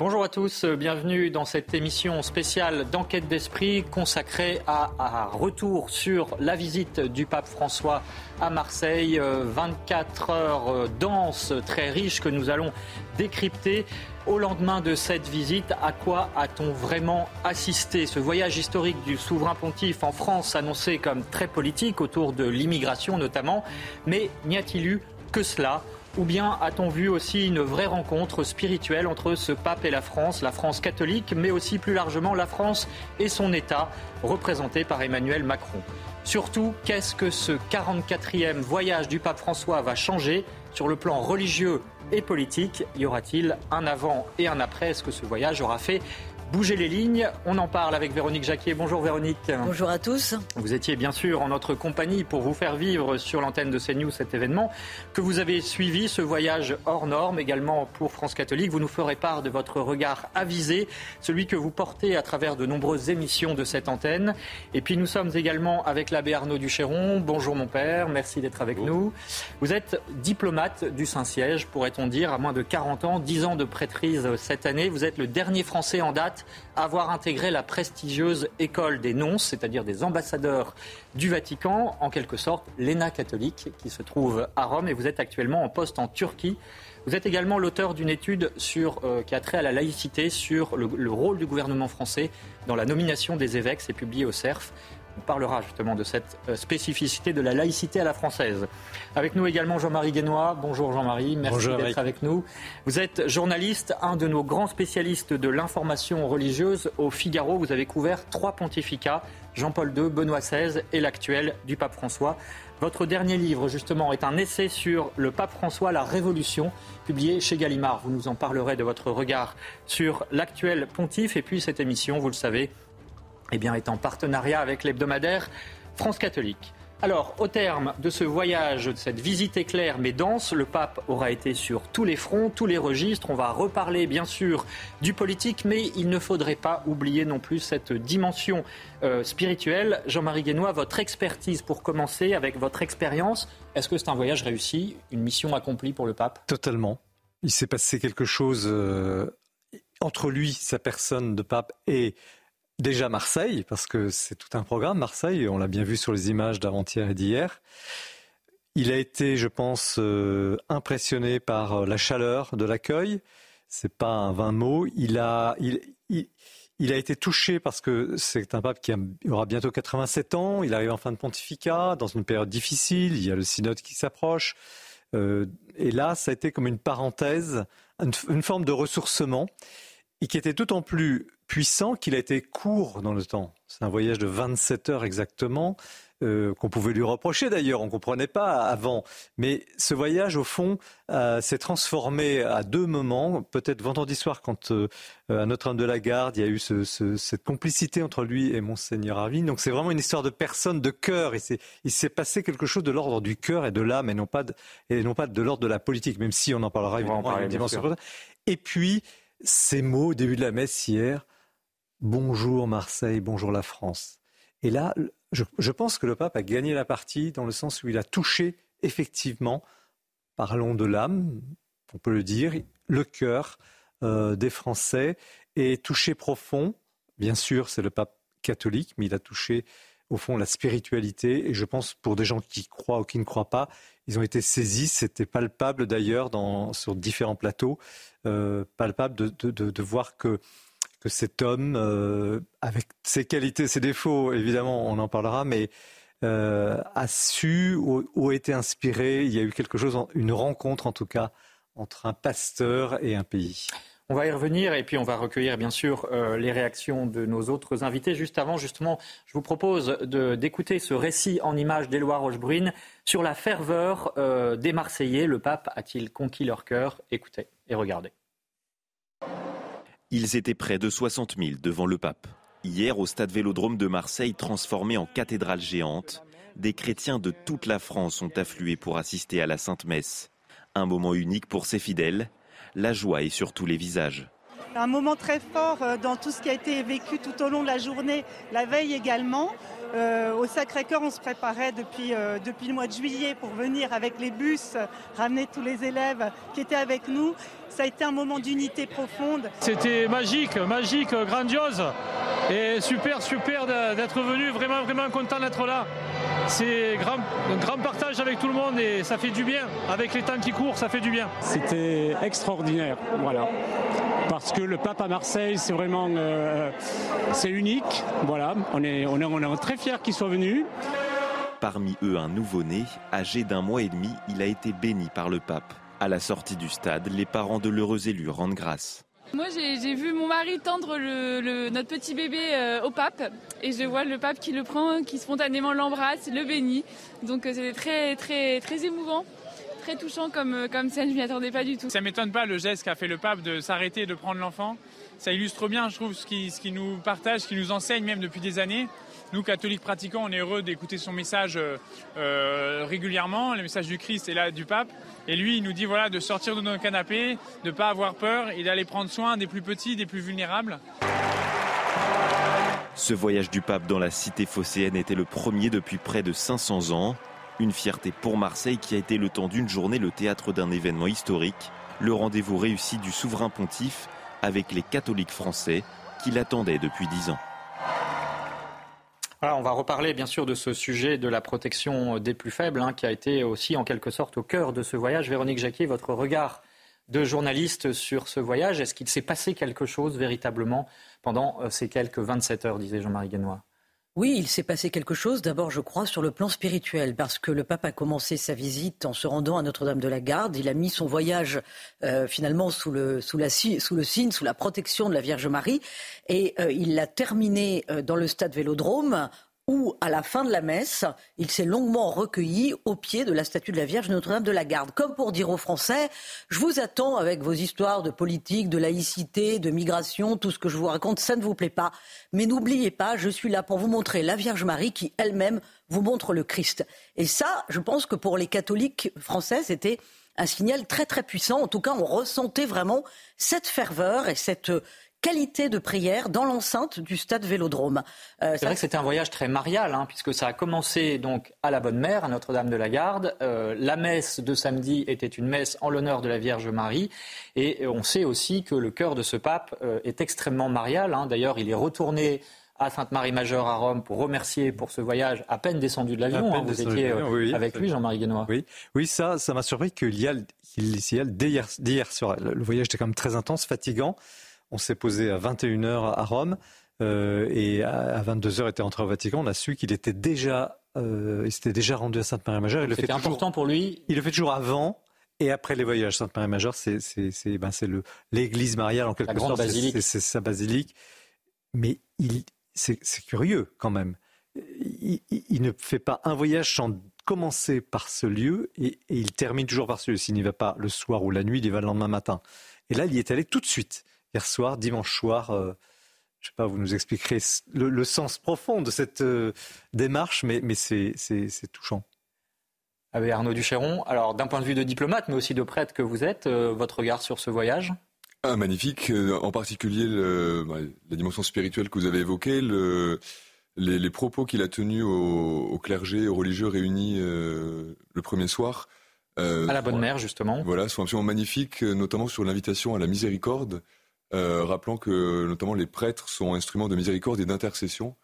Bonjour à tous, bienvenue dans cette émission spéciale d'enquête d'esprit consacrée à un retour sur la visite du pape François à Marseille. 24 heures denses, très riches que nous allons décrypter. Au lendemain de cette visite, à quoi a-t-on vraiment assisté? Ce voyage historique du souverain pontife en France annoncé comme très politique autour de l'immigration notamment, mais n'y a-t-il eu que cela? Ou bien a-t-on vu aussi une vraie rencontre spirituelle entre ce pape et la France, la France catholique, mais aussi plus largement la France et son État, représenté par Emmanuel Macron. Surtout, qu'est-ce que ce 44e voyage du pape François va changer sur le plan religieux et politique? Y aura-t-il un avant et un après? Est-ce que ce voyage aura fait Bouger les lignes, on en parle avec Véronique Jacquier. Bonjour Véronique. Bonjour à tous. Vous étiez bien sûr en notre compagnie pour vous faire vivre sur l'antenne de CNews cet événement que vous avez suivi, ce voyage hors norme également pour France Catholique. Vous nous ferez part de votre regard avisé, celui que vous portez à travers de nombreuses émissions de cette antenne. Et puis nous sommes également avec l'abbé Arnaud Duchéron. Bonjour mon père, merci d'être avec nous. Vous êtes diplomate du Saint-Siège, pourrait-on dire, à moins de 40 ans, 10 ans de prêtrise cette année. Vous êtes le dernier Français en date avoir intégré la prestigieuse école des nonces, c'est-à-dire des ambassadeurs du Vatican, en quelque sorte l'ENA catholique qui se trouve à Rome et vous êtes actuellement en poste en Turquie. Vous êtes également l'auteur d'une étude sur, euh, qui a trait à la laïcité sur le, le, rôle du gouvernement français dans la nomination des évêques. C'est publié au CERF. On parlera justement de cette euh, spécificité de la laïcité à la française. Avec nous également Jean-Marie Guénois. Bonjour Jean-Marie, merci d'être avec nous. Vous êtes journaliste, un de nos grands spécialistes de l'information religieuse. Au Figaro, vous avez couvert trois pontificats, Jean-Paul II, Benoît XVI et l'actuel du pape François. Votre dernier livre, justement, est un essai sur le pape François, la Révolution, publié chez Gallimard. Vous nous en parlerez de votre regard sur l'actuel pontife. Et puis cette émission, vous le savez, eh bien, est en partenariat avec l'hebdomadaire France catholique. Alors, au terme de ce voyage, de cette visite éclair mais dense, le pape aura été sur tous les fronts, tous les registres. On va reparler bien sûr du politique, mais il ne faudrait pas oublier non plus cette dimension euh, spirituelle. Jean-Marie Guénois, votre expertise pour commencer, avec votre expérience, est-ce que c'est un voyage réussi, une mission accomplie pour le pape? Totalement. Il s'est passé quelque chose euh, entre lui, sa personne de pape, et Déjà Marseille, parce que c'est tout un programme, Marseille, on l'a bien vu sur les images d'avant-hier et d'hier. Il a été, je pense, euh, impressionné par euh, la chaleur de l'accueil. C'est pas un vain mot. Il a, il, a été touché parce que c'est un pape qui aura bientôt 87 ans. Il arrive en fin de pontificat, dans une période difficile. Il y a le synode qui s'approche. Euh, et là, ça a été comme une parenthèse, une forme de ressourcement, et qui était d'autant plus puissant qu'il a été court dans le temps. C'est un voyage de 27 heures exactement, euh, qu'on pouvait lui reprocher d'ailleurs, on ne comprenait pas avant. Mais ce voyage, au fond, euh, s'est transformé à deux moments. Peut-être vendredi soir, quand euh, à Notre-Dame de la Garde, il y a eu ce, ce, cette complicité entre lui et Monseigneur Arvin. Donc c'est vraiment une histoire de personne, de cœur. Il s'est passé quelque chose de l'ordre du cœur et de l'âme, et non pas de, et non pas de l'ordre de la politique, même si on en parlera évidemment. En et puis, ces mots au début de la messe hier, Bonjour Marseille, bonjour la France. Et là, je, pense que le pape a gagné la partie dans le sens où il a touché effectivement, parlons de l'âme, on peut le dire, le cœur euh, des Français et touché profond. Bien sûr, c'est le pape catholique, mais il a touché au fond la spiritualité. Et je pense pour des gens qui croient ou qui ne croient pas, ils ont été saisis. C'était palpable d'ailleurs sur différents plateaux, euh, palpable de, voir que que cet homme, euh, avec ses qualités, ses défauts, évidemment, on en parlera, mais euh, a su ou, ou, a été inspiré. Il y a eu quelque chose, une rencontre en tout cas, entre un pasteur et un pays. On va y revenir et puis on va recueillir bien sûr euh, les réactions de nos autres invités. Juste avant, justement, je vous propose d'écouter ce récit en images d'Éloi Rochebrune sur la ferveur euh, des Marseillais. Le pape a-t-il conquis leur cœur? Écoutez et regardez. Ils étaient près de 60 000 devant le pape. Hier, au stade Vélodrome de Marseille, transformé en cathédrale géante, des chrétiens de toute la France ont afflué pour assister à la Sainte Messe. Un moment unique pour ses fidèles la joie est sur tous les visages. Un moment très fort euh, dans tout ce qui a été vécu tout au long de la journée, la veille également. Euh, au Sacré-Cœur, on se préparait depuis, euh, depuis le mois de juillet pour venir avec les bus, ramener tous les élèves qui étaient avec nous. Ça a été un moment d'unité profonde. C'était magique, magique, grandiose. Et super, super d'être venu, vraiment, vraiment content d'être là. C'est un grand partage avec tout le monde et ça fait du bien. Avec les temps qui courent, ça fait du bien. C'était extraordinaire, voilà. Parce que le pape à Marseille, c'est vraiment, euh, c'est unique. Voilà, on est, on est, on est très fiers qu'il soit venu. Parmi eux, un nouveau-né, âgé d'un mois et demi, il a été béni par le pape. À la sortie du stade, les parents de l'heureux élu rendent grâce. Moi, j'ai vu mon mari tendre notre petit bébé euh, au pape et je vois le pape qui le prend, qui spontanément l'embrasse, le bénit. Donc euh, c'était très, très, très émouvant. Très touchant comme, euh, comme scène, je m'y attendais pas du tout. Ça m'étonne pas le geste qu'a fait le pape de s'arrêter de prendre l'enfant. Ça illustre bien, je trouve, ce qui, ce qui nous partage, ce qui nous enseigne même depuis des années. Nous, catholiques pratiquants, on est heureux d'écouter son message régulièrement, le message du Christ et là du pape. Et lui, il nous dit voilà, de sortir de nos canapés, de ne pas avoir peur et d'aller prendre soin des plus petits, des plus vulnérables. Ce voyage du pape dans la cité phocéenne était le premier depuis près de 500 ans. Une fierté pour Marseille qui a été le temps d'une journée le théâtre d'un événement historique, le rendez-vous réussi du souverain pontife avec les catholiques français qui l'attendaient depuis dix ans on va reparler bien sûr de ce sujet de la protection des plus faibles, hein, qui a été aussi en quelque sorte au cœur de ce voyage. Véronique Jacquier, votre regard de journaliste sur ce voyage, est-ce qu'il s'est passé quelque chose véritablement pendant euh, ces quelques 27 heures, disait Jean-Marie Guénois? Oui, il s'est passé quelque chose, d'abord je crois, sur le plan spirituel, parce que le pape a commencé sa visite en se rendant à Notre-Dame de la Garde. Il a mis son voyage euh, finalement sous le, sous, le signe, sous la protection de la Vierge Marie, et euh, il l'a terminé euh, dans le stade Vélodrome où, à la fin de la messe, il s'est longuement recueilli au pied de la statue de la Vierge Notre-Dame de la Garde, comme pour dire aux Français, je vous attends avec vos histoires de politique, de laïcité, de migration, tout ce que je vous raconte, ça ne vous plaît pas. Mais n'oubliez pas, je suis là pour vous montrer la Vierge Marie qui elle-même vous montre le Christ. Et ça, je pense que pour les catholiques français, c'était un signal très très puissant. En tout cas, on ressentait vraiment cette ferveur et cette qualité de prière dans l'enceinte du stade Vélodrome. Euh, c'est vrai que c'était un voyage très marial, hein, puisque ça a commencé donc à la Bonne Mère, à Notre-Dame-de-la-Garde. Euh, la messe de samedi était une messe en l'honneur de la Vierge Marie, et on sait aussi que le cœur de ce pape euh, est extrêmement marial. Hein. D'ailleurs, il est retourné à Sainte-Marie-Majeure à Rome pour remercier pour ce voyage à peine descendu de l'avion. Hein. Vous étiez avec lui, Jean-Marie Guénois. Oui, oui ça, ça m'a surpris qu'il y a, il y a dès hier, soir, le voyage était quand même très intense, fatigant. On s'est posé à 21h à Rome euh, et à 22h était entré au Vatican. On a su qu'il était déjà, euh, il s'était déjà rendu à Sainte-Marie-Majeure. C'était important pour lui. Il le fait toujours avant et après les voyages. Sainte-Marie-Majeure, c'est c'est ben l'église mariale en quelque sorte. C'est sa basilique. Mais il c'est curieux quand même. Il, ne fait pas un voyage sans commencer par ce lieu et, et il termine toujours par ce lieu. S'il n'y va pas le soir ou la nuit, il y va le lendemain matin. Et là, il y est allé tout de suite hier soir, dimanche soir. Euh, je ne sais pas, vous nous expliquerez le, sens profond de cette euh, démarche, mais, mais c'est touchant. Avec Arnaud Duchéron, alors d'un point de vue de diplomate, mais aussi de prêtre que vous êtes, euh, votre regard sur ce voyage? Ah, Magnifique, en particulier bah, la dimension spirituelle que vous avez évoquée, le, les, propos qu'il a tenus au, clergé, aux religieux réunis le premier soir. à la Bonne Mère, justement. Voilà, sont absolument magnifiques, notamment sur l'invitation à la miséricorde. Euh, rappelant que notamment les prêtres sont instruments de miséricorde et d'intercession.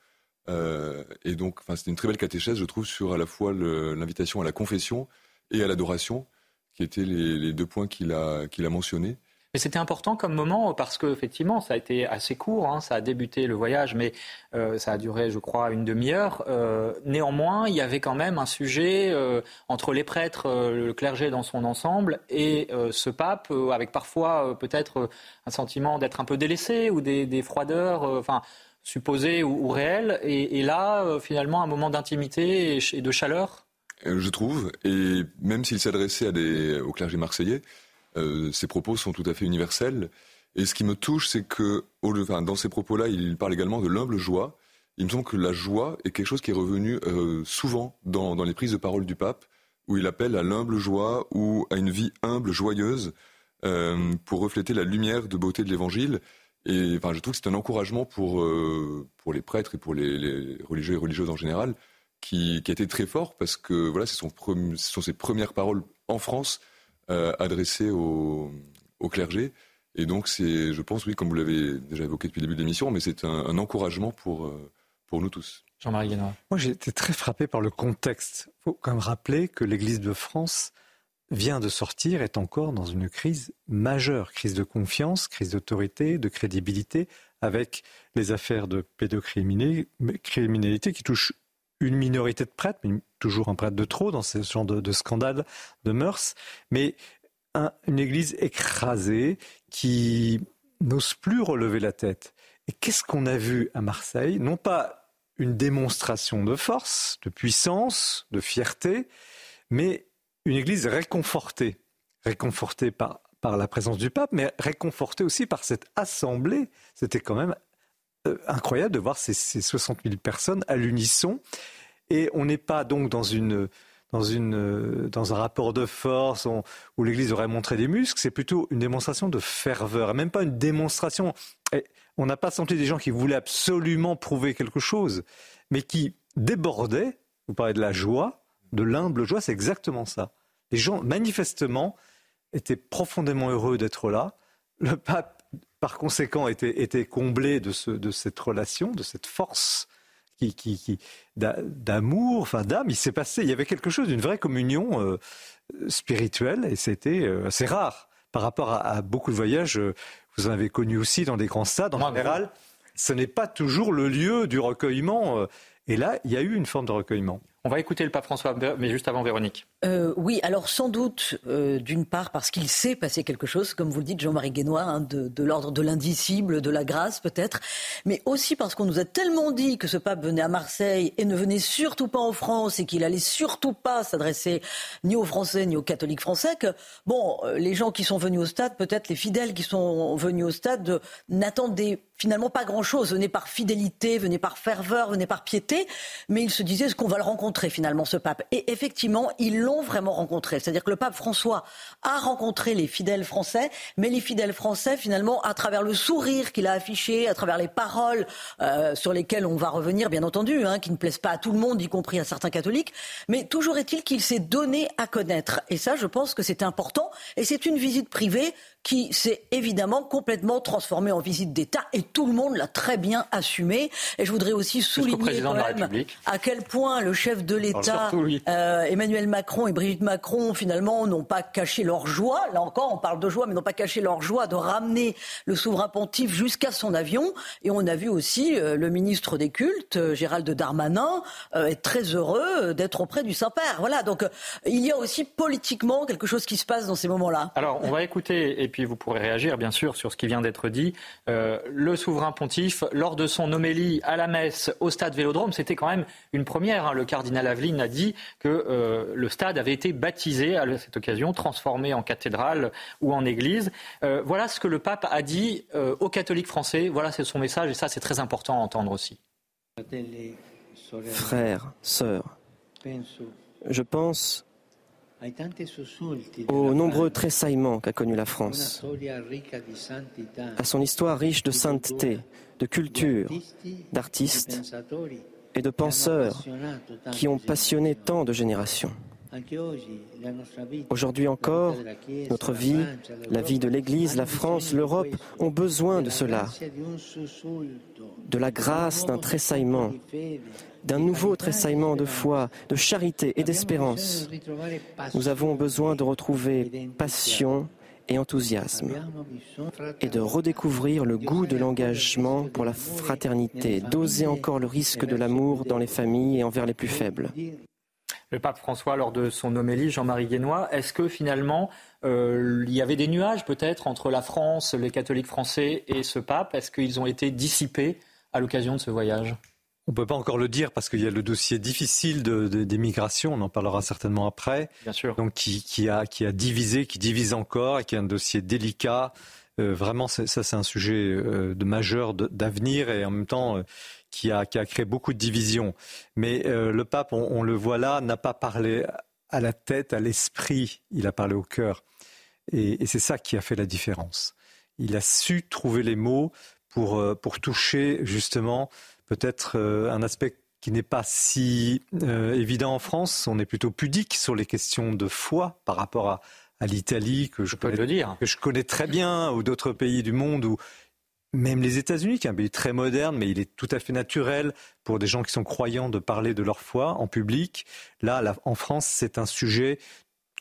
Euh, et donc, c'est une très belle catéchèse, je trouve, sur à la fois l'invitation à la confession et à l'adoration, qui étaient les, deux points qu'il a, qu'il a mentionnés. Mais c'était important comme moment parce que effectivement, ça a été assez court. Hein. ça a débuté le voyage, mais euh, ça a duré, je crois, une demi-heure. Euh, néanmoins, il y avait quand même un sujet euh, entre les prêtres, le clergé dans son ensemble, et ce pape, avec parfois peut-être un sentiment d'être un peu délaissé ou des, froideurs, enfin supposées ou, réelles. Et, là, finalement, un moment d'intimité et, de chaleur. Je trouve, et même s'il s'adressait au clergé marseillais, euh, ses propos sont tout à fait universels. Et ce qui me touche, c'est que dans ces propos-là, il parle également de l'humble joie. Il me semble que la joie est quelque chose qui est revenu euh, souvent dans, les prises de parole du pape, où il appelle à l'humble joie ou à une vie humble, joyeuse, euh, pour refléter la lumière de beauté de l'Évangile. Et enfin, je trouve que c'est un encouragement pour, pour les prêtres et pour les, religieux et religieuses en général, qui, qui, a été très fort parce que voilà, ce sont ses premières paroles en France euh, adressé au, clergé. Et donc, c'est, je pense, oui, comme vous l'avez déjà évoqué depuis le début de l'émission, mais c'est un, encouragement pour, euh, pour nous tous. Jean-Marie Guénois. Moi, j'ai été très frappé par le contexte. Il faut quand même rappeler que l'Église de France vient de sortir, est encore dans une crise majeure, crise de confiance, crise d'autorité, de crédibilité, avec les affaires de pédocriminalité qui touchent une minorité de prêtres, mais toujours un prêtre de trop dans ce genre de, scandale de mœurs, mais une église écrasée qui n'ose plus relever la tête. Et qu'est-ce qu'on a vu à Marseille? Non pas une démonstration de force, de puissance, de fierté, mais une église réconfortée. Réconfortée par, par la présence du pape, mais réconfortée aussi par cette assemblée. C'était quand même incroyable de voir ces, ces 60 000 personnes à l'unisson. Et on n'est pas donc dans une dans, dans un rapport de force où l'Église aurait montré des muscles, c'est plutôt une démonstration de ferveur, même pas une démonstration. on n'a pas senti des gens qui voulaient absolument prouver quelque chose, mais qui débordaient. Vous parlez de la joie, de l'humble joie, c'est exactement ça. Les gens, manifestement, étaient profondément heureux d'être là. Le pape par conséquent, était, était comblé de, ce, de cette relation, de cette force qui, qui, qui d'amour, enfin d'âme. Il s'est passé, il y avait quelque chose d'une vraie communion euh, spirituelle et c'était euh, assez rare par rapport à, beaucoup de voyages. Euh, vous en avez connu aussi dans des grands stades. En général, ce n'est pas toujours le lieu du recueillement. et là, il y a eu une forme de recueillement. On va écouter le pape François, mais juste avant Véronique. Euh, oui, alors sans doute, euh, d'une part, parce qu'il s'est passé quelque chose, comme vous le dites, Jean-Marie Guénois, hein, de, l'ordre de l'indicible, de la grâce peut-être, mais aussi parce qu'on nous a tellement dit que ce pape venait à Marseille et ne venait surtout pas en France et qu'il allait surtout pas s'adresser ni aux Français ni aux catholiques français, que, bon, euh, les gens qui sont venus au stade, peut-être les fidèles qui sont venus au stade, n'attendaient finalement pas grand-chose. Venez par fidélité, venez par ferveur, venez par piété, mais ils se disaient, est-ce qu'on va le rencontrer finalement, ce pape Et effectivement, ils l'ont vraiment rencontré. C'est-à-dire que le pape François a rencontré les fidèles français, mais les fidèles français, finalement, à travers le sourire qu'il a affiché, à travers les paroles euh, sur lesquelles on va revenir, bien entendu, hein, qui ne plaisent pas à tout le monde, y compris à certains catholiques, mais toujours est-il qu'il s'est donné à connaître. Et ça, je pense que c'est important. Et c'est une visite privée qui s'est évidemment complètement transformé en visite d'État et tout le monde l'a très bien assumé. Et je voudrais aussi souligner quand même à quel point le chef de l'État, euh, Emmanuel Macron et Brigitte Macron, finalement, n'ont pas caché leur joie. Là encore, on parle de joie, mais n'ont pas caché leur joie de ramener le souverain pontife jusqu'à son avion. Et on a vu aussi euh, le ministre des Cultes, euh, Gérald Darmanin, être très heureux d'être auprès du Saint-Père. Voilà, donc il y a aussi politiquement quelque chose qui se passe dans ces moments-là. Alors, on va écouter puis vous pourrez réagir bien sûr sur ce qui vient d'être dit. Euh, le souverain pontife, lors de son homélie à la messe au stade Vélodrome, c'était quand même une première. Hein. Le cardinal Aveline a dit que euh, le stade avait été baptisé à cette occasion, transformé en cathédrale ou en église. Euh, voilà ce que le pape a dit aux catholiques français. Voilà, c'est son message et ça, c'est très important à entendre aussi. Frères, sœurs, je pense aux nombreux tressaillements qu'a connu la France, à son histoire riche de sainteté, de culture, d'artistes et de penseurs qui ont passionné tant de générations. Aujourd'hui encore, notre vie, la vie de l'Église, la France, l'Europe ont besoin de cela, de la grâce d'un tressaillement, d'un nouveau tressaillement de foi, de charité et d'espérance. Nous avons besoin de retrouver passion et enthousiasme, et de redécouvrir le goût de l'engagement pour la fraternité, d'oser encore le risque de l'amour dans les familles et envers les plus faibles. Le pape François, lors de son homélie, Jean-Marie Guénois, est-ce que finalement euh, il y avait des nuages peut-être entre la France, les catholiques français et ce pape? Est-ce qu'ils ont été dissipés à l'occasion de ce voyage? On ne peut pas encore le dire parce qu'il y a le dossier difficile des migrations, on en parlera certainement après. Bien sûr. Donc qui, a, qui a divisé, qui divise encore et qui est un dossier délicat. Euh, vraiment, ça c'est un sujet euh, de majeur d'avenir et en même temps euh, qui, a, qui a créé beaucoup de divisions. Mais le pape, on, le voit là, n'a pas parlé à la tête, à l'esprit, il a parlé au cœur. Et, et c'est ça qui a fait la différence. Il a su trouver les mots pour, pour toucher justement peut-être euh, un aspect qui n'est pas si euh, évident en France. On est plutôt pudique sur les questions de foi par rapport à, l'Italie, que je, connais, que je connais très bien, ou d'autres pays du monde, ou même les États-Unis, qui est un pays très moderne, mais il est tout à fait naturel pour des gens qui sont croyants de parler de leur foi en public. Là, en France, c'est un sujet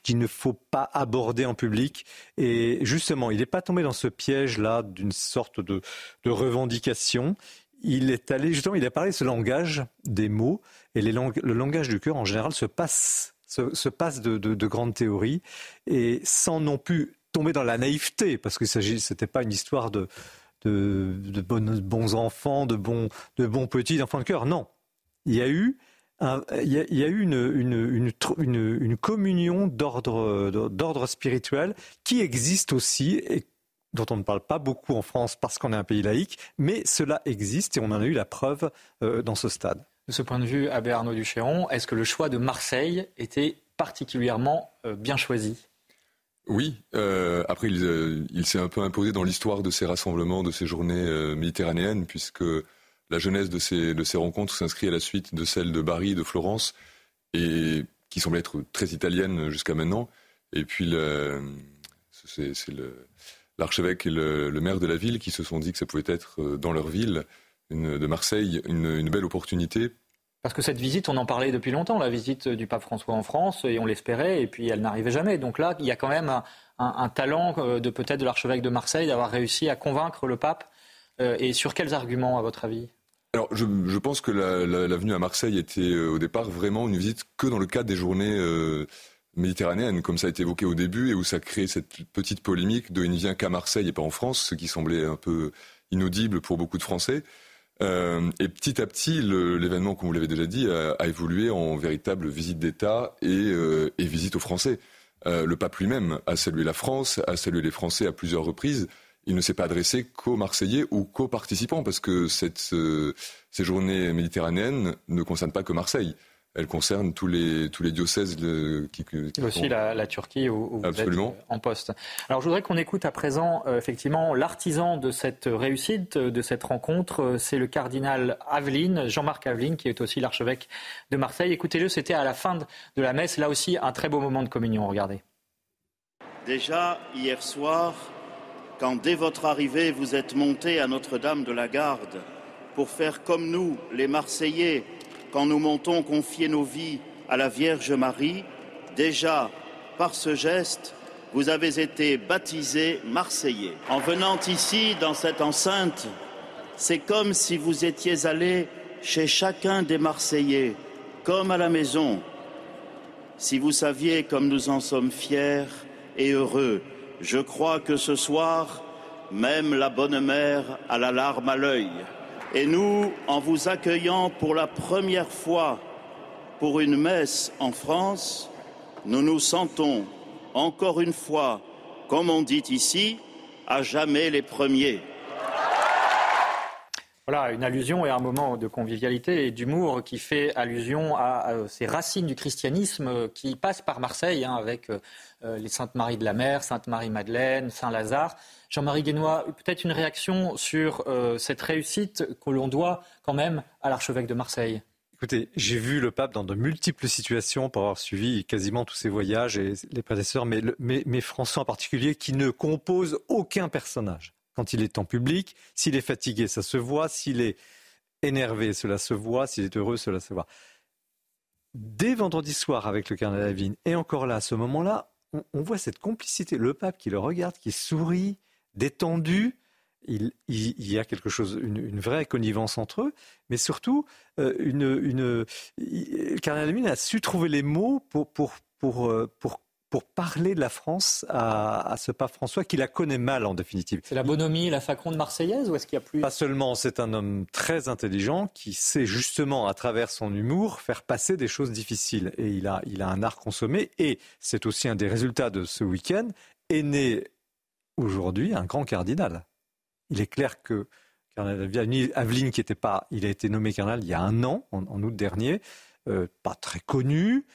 qu'il ne faut pas aborder en public. Et justement, il n'est pas tombé dans ce piège-là d'une sorte de, de revendication il est allé, justement, il a parlé de ce langage des mots, et le langage du cœur, en général, se passe, se, passe de, grandes théories, et sans non plus tomber dans la naïveté, parce que ce n'était pas une histoire de, de, bons, enfants, de bons, de bons petits enfants de cœur. Non. Il y a eu, il, y a, eu une, une communion d'ordre spirituel qui existe aussi et dont on ne parle pas beaucoup en France parce qu'on est un pays laïque, mais cela existe et on en a eu la preuve euh, dans ce stade. De ce point de vue, Abbé Arnaud Duchéron, est-ce que le choix de Marseille était particulièrement euh, bien choisi? Oui, euh, après il, s'est un peu imposé dans l'histoire de ces rassemblements, de ces journées méditerranéennes, puisque la jeunesse de ces, de ces rencontres s'inscrit à la suite de celles de Bari, de Florence, et qui semblent être très italiennes jusqu'à maintenant. Et puis c'est le, l'archevêque et le, maire de la ville qui se sont dit que ça pouvait être euh, dans leur ville de Marseille une, belle opportunité. Parce que cette visite, on en parlait depuis longtemps, la visite du pape François en France, et on l'espérait, et puis elle n'arrivait jamais. Donc là, il y a quand même un, talent euh, de peut-être de l'archevêque de Marseille d'avoir réussi à convaincre le pape. Euh, et sur quels arguments, à votre avis? Alors, je, pense que la, venue à Marseille était au départ vraiment une visite que dans le cadre des journées méditerranéenne, comme ça a été évoqué au début, et où ça crée cette petite polémique de il ne vient qu'à Marseille et pas en France, ce qui semblait un peu inaudible pour beaucoup de Français. Euh, et petit à petit, l'événement, comme vous l'avez déjà dit, a, évolué en véritable visite d'État et, euh, visite aux Français. Euh, le pape lui-même a salué la France, a salué les Français à plusieurs reprises. Il ne s'est pas adressé qu'aux Marseillais ou qu'aux participants, parce que cette, ces journées méditerranéennes ne concernent pas que Marseille elle concerne tous les, tous les diocèses qui, qui aussi la, Turquie où, vous êtes en poste. Alors je voudrais qu'on écoute à présent euh, effectivement l'artisan de cette réussite, de cette rencontre, euh, c'est le cardinal Aveline, Jean-Marc Aveline, qui est aussi l'archevêque de Marseille. Écoutez-le, c'était à la fin de la messe, là aussi un très beau moment de communion, regardez. Déjà hier soir, quand dès votre arrivée vous êtes monté à Notre-Dame de la Garde pour faire comme nous, les Marseillais, quand nous montons confier nos vies à la Vierge Marie, déjà par ce geste, vous avez été baptisé Marseillais. En venant ici, dans cette enceinte, c'est comme si vous étiez allé chez chacun des Marseillais, comme à la maison. Si vous saviez comme nous en sommes fiers et heureux, je crois que ce soir, même la bonne mère a la larme à l'œil. Et nous, en vous accueillant pour la première fois pour une messe en France, nous nous sentons encore une fois, comme on dit ici, à jamais les premiers. Voilà, une allusion et un moment de convivialité et d'humour qui fait allusion à, ces racines du christianisme qui passent par Marseille, hein, avec euh, les Saintes Marie de la Mer, Sainte Marie-Madeleine, Saint-Lazare. Jean-Marie Guénois, peut-être une réaction sur euh, cette réussite que l'on doit quand même à l'archevêque de Marseille? Écoutez, j'ai vu le pape dans de multiples situations pour avoir suivi quasiment tous ses voyages et les prédécesseurs, mais, mais François en particulier, qui ne compose aucun personnage quand il est en public. S'il est fatigué, ça se voit. S'il est énervé, cela se voit. S'il est heureux, cela se voit. Dès vendredi soir avec le cardinal Lavigne, et encore là, à ce moment-là, on, voit cette complicité. Le pape qui le regarde, qui sourit, détendu. Il, y a quelque chose, une, vraie connivence entre eux, mais surtout, euh, une, une, Cardinal a su trouver les mots pour, pour, pour, euh, pour pour parler de la France à, ce pape François qui la connaît mal en définitive. C'est la bonhomie, la faconde marseillaise ou est-ce qu'il y a plus? Pas seulement, c'est un homme très intelligent qui sait justement à travers son humour faire passer des choses difficiles. Et il a, il a un art consommé. Et c'est aussi un des résultats de ce week-end. Est né aujourd'hui un grand cardinal. Il est clair que cardinal Aveline qui était pas, il a été nommé cardinal il y a un an en, août dernier, euh, pas très connu,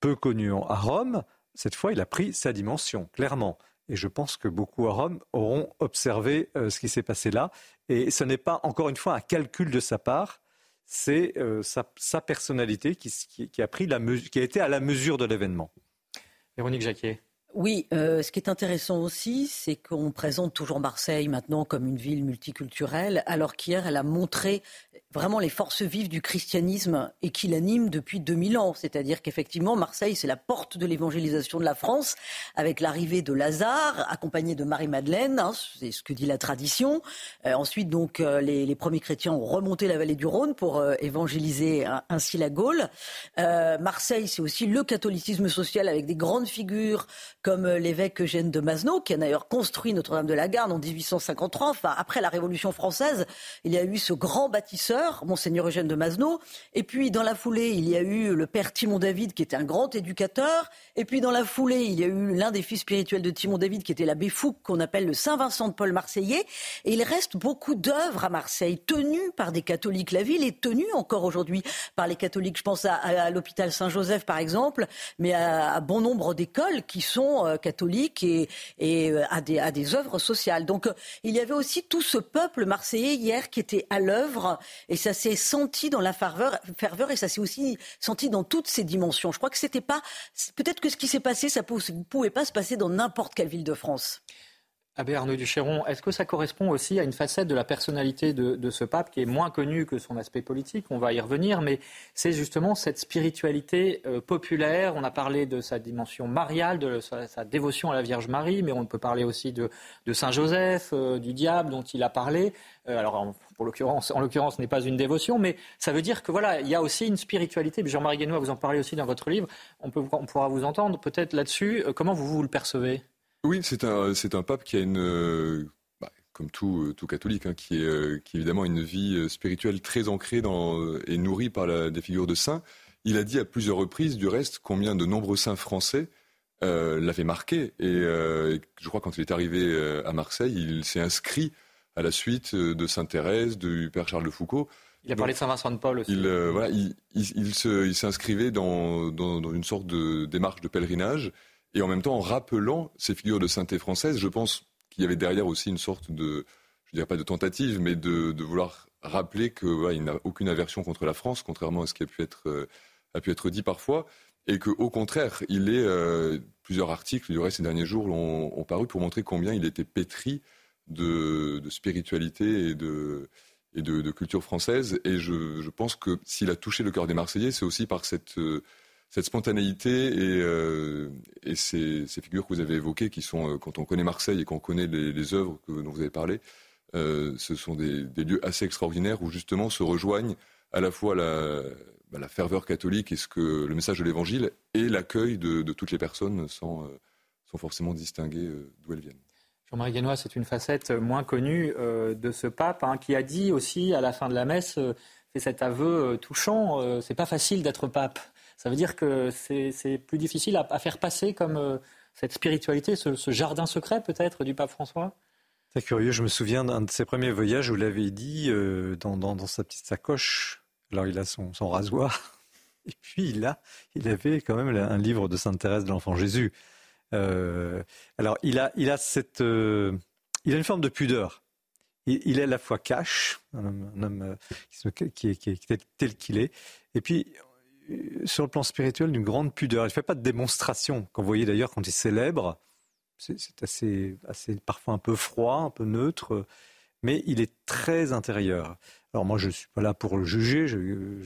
peu connu à Rome cette fois, il a pris sa dimension, clairement. Et je pense que beaucoup à Rome auront observé euh, ce qui s'est passé là. Et ce n'est pas, encore une fois, un calcul de sa part, c'est euh, sa, personnalité qui, a été à la mesure de l'événement. Véronique Jacquet. Oui, euh, ce qui est intéressant aussi, c'est qu'on présente toujours Marseille maintenant comme une ville multiculturelle, alors qu'hier, elle a montré vraiment les forces vives du christianisme et qui l'anime depuis 2000 ans. C'est-à-dire qu'effectivement, Marseille, c'est la porte de l'évangélisation de la France, avec l'arrivée de Lazare, accompagné de Marie-Madeleine, hein, c'est ce que dit la tradition. Euh, ensuite, donc, euh, les, premiers chrétiens ont remonté la vallée du Rhône pour évangéliser ainsi la Gaule. Marseille, c'est aussi le catholicisme social avec des grandes figures comme l'évêque Eugène de Masneau, qui a d'ailleurs construit Notre-Dame de la Garde en 1853. Enfin, après la Révolution française, il y a eu ce grand bâtisseur Monseigneur Eugène de Masneau. Et puis, dans la foulée, il y a eu le père Timon David, qui était un grand éducateur. Et puis, dans la foulée, il y a eu l'un des fils spirituels de Timon David, qui était l'abbé Fouque, qu'on appelle le Saint-Vincent de Paul Marseillais. Et il reste beaucoup d'œuvres à Marseille, tenues par des catholiques. La ville est tenue encore aujourd'hui par les catholiques. Je pense à, l'hôpital Saint-Joseph, par exemple, mais à, bon nombre d'écoles qui sont euh, catholiques et, euh, à, des, œuvres sociales. Donc, euh, il y avait aussi tout ce peuple marseillais hier qui était à l'œuvre et ça s'est senti dans la ferveur, ferveur et ça s'est aussi senti dans toutes ses dimensions. Je crois que c'était pas. Peut-être que ce qui s'est passé, ça ne pouvait pas se passer dans n'importe quelle ville de France. Abbé Arnaud Duchéron, est-ce que ça correspond aussi à une facette de la personnalité de, ce pape qui est moins connu que son aspect politique? On va y revenir, mais c'est justement cette spiritualité euh, populaire. On a parlé de sa dimension mariale, de sa, dévotion à la Vierge Marie, mais on peut parler aussi de, Saint Joseph, euh, du diable dont il a parlé. Euh, alors, en l'occurrence, ce n'est pas une dévotion, mais ça veut dire que voilà, il y a aussi une spiritualité. Jean-Marie Guénois, vous en parlez aussi dans votre livre. On, peut, pourra vous entendre peut-être là-dessus. comment vous, vous le percevez? Oui, c'est un, c'est un pape qui a une, euh, bah, comme tout, euh, tout catholique, hein, qui, est, euh, qui évidemment une vie spirituelle très ancrée dans, et nourrie par la, des figures de saints. Il a dit à plusieurs reprises, du reste, combien de nombreux saints français l'avaient marqué. Et je crois quand il est arrivé à Marseille, il s'est inscrit à la suite de Sainte Thérèse, du Père Charles de Foucault. Il a parlé de Saint-Vincent de Paul aussi. Il, voilà, il, il, il s'inscrivait dans, dans, dans, une sorte de démarche de pèlerinage et en même temps en rappelant ces figures de sainteté française. Je pense qu'il y avait derrière aussi une sorte de, je dirais pas de tentative, mais de, vouloir rappeler qu'il n'a aucune aversion contre la France, contrairement à ce qui a pu être, euh, a pu être dit parfois, et qu'au contraire, il est euh, plusieurs articles du reste ces derniers jours ont, paru pour montrer combien il était pétri de, spiritualité et de et de, culture française. Et je, je pense que s'il a touché le cœur des Marseillais, c'est aussi par cette euh, cette spontanéité et, euh, ces, figures que vous avez évoquées, qui sont, euh, quand on connaît Marseille et qu'on connaît les, œuvres dont vous avez parlé, euh, ce sont des, lieux assez extraordinaires où justement se rejoignent à la fois la, bah, ferveur catholique et le message de l'Évangile et l'accueil de, toutes les personnes sans, forcément distinguer d'où elles viennent. Jean-Marie Guénois, c'est une facette moins connue de ce pape hein, qui a dit aussi à la fin de la messe, fait cet aveu touchant, c'est pas facile d'être pape. Ça veut dire que c'est plus difficile à, faire passer comme euh, cette spiritualité, ce, jardin secret peut-être du pape François? C'est curieux, je me souviens d'un de ses premiers voyages où il avait dit euh, dans, sa petite sacoche, alors il a son, rasoir, et puis a, il avait quand même un livre de Sainte Thérèse de l'Enfant Jésus. Euh, alors il a, il a cette, il a une forme de pudeur. Il, est à la fois cash, un homme, qui, est, tel qu'il est, et puis sur le plan spirituel, d'une grande pudeur. Il ne fait pas de démonstration. Vous voyez d'ailleurs quand il célèbre, c'est assez, assez parfois un peu froid, un peu neutre, mais il est très intérieur. Alors moi, je ne suis pas là pour le juger, je,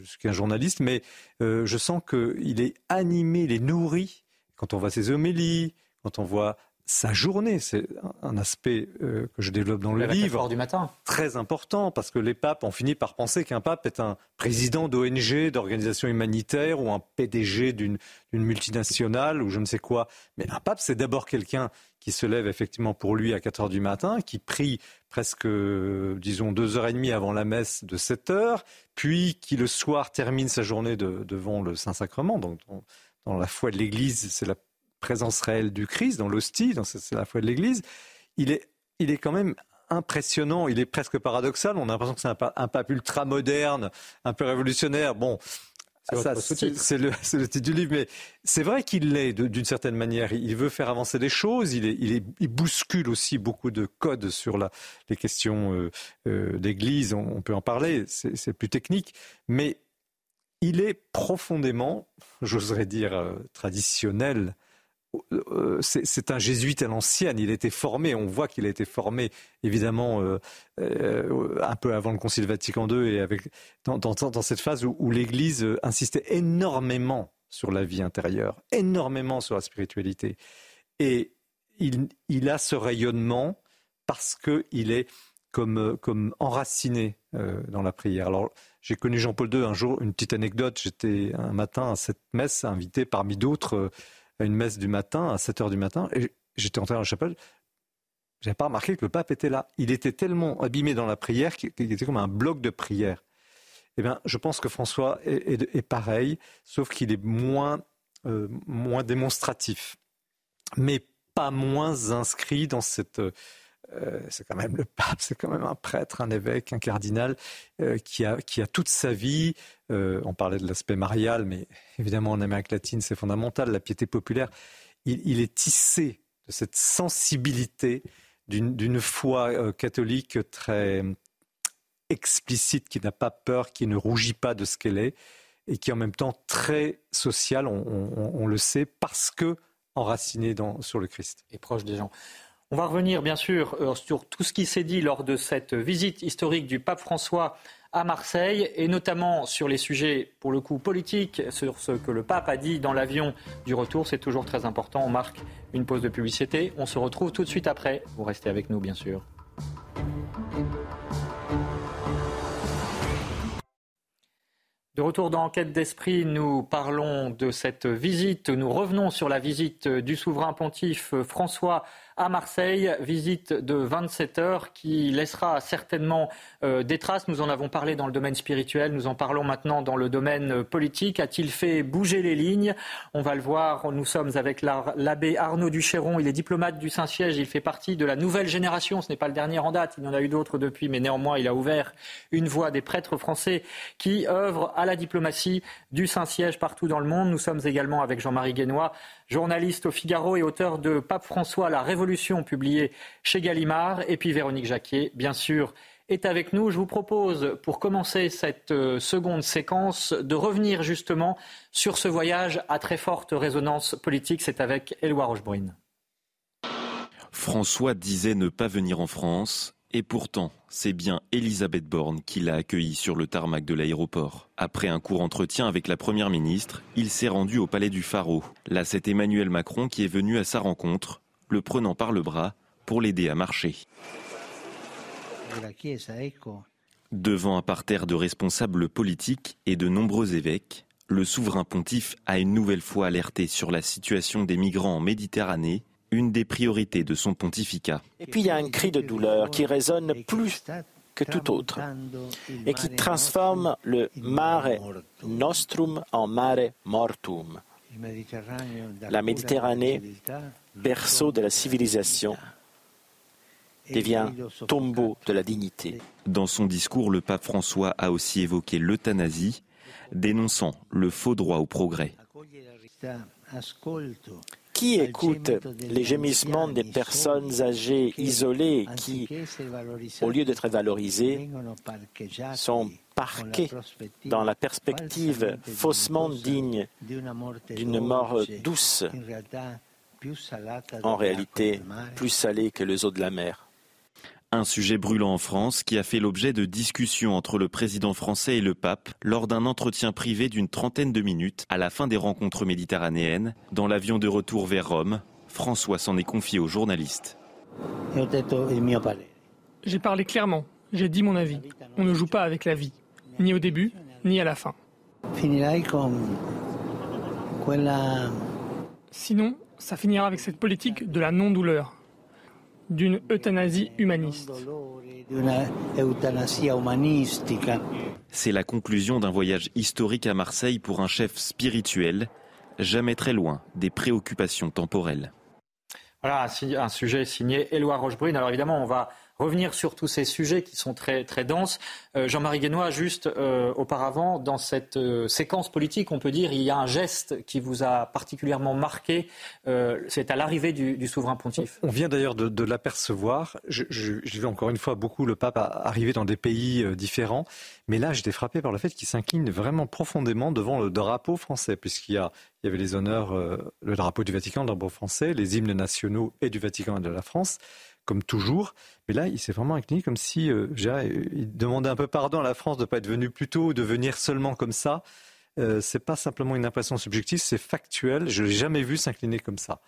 suis qu'un journaliste, mais euh, je sens qu'il est animé, il est nourri quand on voit ses homélies, quand on voit sa journée. C'est un aspect euh, que je développe dans le livre. du matin. Très important, parce que les papes ont fini par penser qu'un pape est un président d'ONG, d'organisation humanitaire, ou un PDG d'une multinationale, ou je ne sais quoi. Mais un pape, c'est d'abord quelqu'un qui se lève effectivement pour lui à 4 heures du matin, qui prie presque, disons, deux heures et demie avant la messe de 7 heures, puis qui le soir termine sa journée devant le Saint-Sacrement. Donc, dans la foi de l'Église, c'est la présence réelle du Christ dans l'hostie, c'est la foi de l'Église, il est, il est quand même impressionnant, il est presque paradoxal. On a l'impression que c'est un, un, pape ultra moderne, un peu révolutionnaire. Bon, c'est le, le, titre du livre, mais c'est vrai qu'il l'est d'une certaine manière. Il veut faire avancer les choses. Il, est, il, est, il bouscule aussi beaucoup de codes sur la, les questions euh, euh, d'Église. On, on, peut en parler. C'est plus technique, mais il est profondément, j'oserais dire, euh, traditionnel c'est un jésuite à l'ancienne. Il a été formé, on voit qu'il a été formé évidemment euh, euh, un peu avant le Concile Vatican II et avec, dans, cette phase où, l'Église insistait énormément sur la vie intérieure, énormément sur la spiritualité. Et il, a ce rayonnement parce qu'il est comme enraciné dans la prière. Alors, j'ai connu Jean-Paul II un jour, une petite anecdote, j'étais un matin à cette messe, invité parmi d'autres à une messe du matin, à 7 heures du matin, et j'étais entré dans la chapelle, j'avais pas remarqué que le pape était là. Il était tellement abîmé dans la prière qu'il était comme un bloc de prière. Eh bien, je pense que François est, pareil, sauf qu'il est moins, euh, moins démonstratif, mais pas moins inscrit dans cette euh, c'est quand même le pape, c'est quand même un prêtre, un évêque, un cardinal euh, qui, a, toute sa vie. Euh, on parlait de l'aspect marial, mais évidemment en Amérique latine, c'est fondamental, la piété populaire. Il, est tissé de cette sensibilité d'une foi catholique très explicite, qui n'a pas peur, qui ne rougit pas de ce qu'elle est, et qui est en même temps très sociale, on, le sait, parce que enracinée dans, sur le Christ. Et proche des gens. On va revenir bien sûr euh, sur tout ce qui s'est dit lors de cette visite historique du pape François à Marseille et notamment sur les sujets pour le coup politiques, sur ce que le pape a dit dans l'avion du retour. C'est toujours très important. On marque une pause de publicité. On se retrouve tout de suite après. Vous restez avec nous bien sûr. De retour dans Enquête d'esprit, nous parlons de cette visite. Nous revenons sur la visite du souverain pontife François à Marseille. Visite de 27 heures qui laissera certainement euh, des traces. Nous en avons parlé dans le domaine spirituel. Nous en parlons maintenant dans le domaine politique. A-t-il fait bouger les lignes? On va le voir. Nous sommes avec l'abbé Arnaud Duchéron. Il est diplomate du Saint-Siège. Il fait partie de la nouvelle génération. Ce n'est pas le dernier en date. Il y en a eu d'autres depuis, mais néanmoins, il a ouvert une voie des prêtres français qui œuvrent à la diplomatie du Saint-Siège partout dans le monde. Nous sommes également avec Jean-Marie Guénois, journaliste au Figaro et auteur de Pape François, la Révolution, publié chez Gallimard, et puis Véronique Jacquier, bien sûr, est avec nous. Je vous propose, pour commencer cette euh, seconde séquence, de revenir justement sur ce voyage à très forte résonance politique. C'est avec Éloi Rochebrune. François disait ne pas venir en France et pourtant, c'est bien Elisabeth Borne qui l'a accueilli sur le tarmac de l'aéroport. Après un court entretien avec la Première ministre, il s'est rendu au palais du Pharaon. Là, c'est Emmanuel Macron qui est venu à sa rencontre, le prenant par le bras pour l'aider à marcher. Devant un parterre de responsables politiques et de nombreux évêques, le souverain pontife a une nouvelle fois alerté sur la situation des migrants en Méditerranée une des priorités de son pontificat. Et puis il y a un cri de douleur qui résonne plus que tout autre et qui transforme le mare nostrum en mare mortum. La Méditerranée, berceau de la civilisation, devient tombeau de la dignité. Dans son discours, le pape François a aussi évoqué l'euthanasie, dénonçant le faux droit au progrès. Qui écoute les gémissements des personnes âgées isolées qui, au lieu d'être valorisées, sont parquées dans la perspective faussement digne d'une mort douce, en réalité plus salée que les eaux de la mer un sujet brûlant en France qui a fait l'objet de discussions entre le président français et le pape lors d'un entretien privé d'une trentaine de minutes à la fin des rencontres méditerranéennes dans l'avion de retour vers Rome François s'en est confié aux journalistes. J'ai parlé clairement, j'ai dit mon avis. On ne joue pas avec la vie, ni au début, ni à la fin. Sinon, ça finira avec cette politique de la non-douleur, d'une euthanasie humaniste. C'est la conclusion d'un voyage historique à Marseille pour un chef spirituel, jamais très loin des préoccupations temporelles. Voilà un sujet signé Éloi Rochebrune. Alors évidemment, on va revenir sur tous ces sujets qui sont très, très denses. Euh, Jean-Marie Guénois, juste euh, auparavant, dans cette euh, séquence politique, on peut dire il y a un geste qui vous a particulièrement marqué. C'est à l'arrivée du, souverain pontife. On vient d'ailleurs de, l'apercevoir. J'ai vu encore une fois beaucoup le pape arriver dans des pays différents. Mais là, j'étais frappé par le fait qu'il s'incline vraiment profondément devant le drapeau français, puisqu'il y, y avait les honneurs, le drapeau du Vatican, le drapeau français, les hymnes nationaux et du Vatican et de la France comme toujours. Mais là, il s'est vraiment incliné comme si euh, il demandait un peu pardon à la France de ne pas être venu plus tôt, de venir seulement comme ça. Euh, c'est pas simplement une impression subjective, c'est factuel. Je l'ai jamais vu s'incliner comme ça.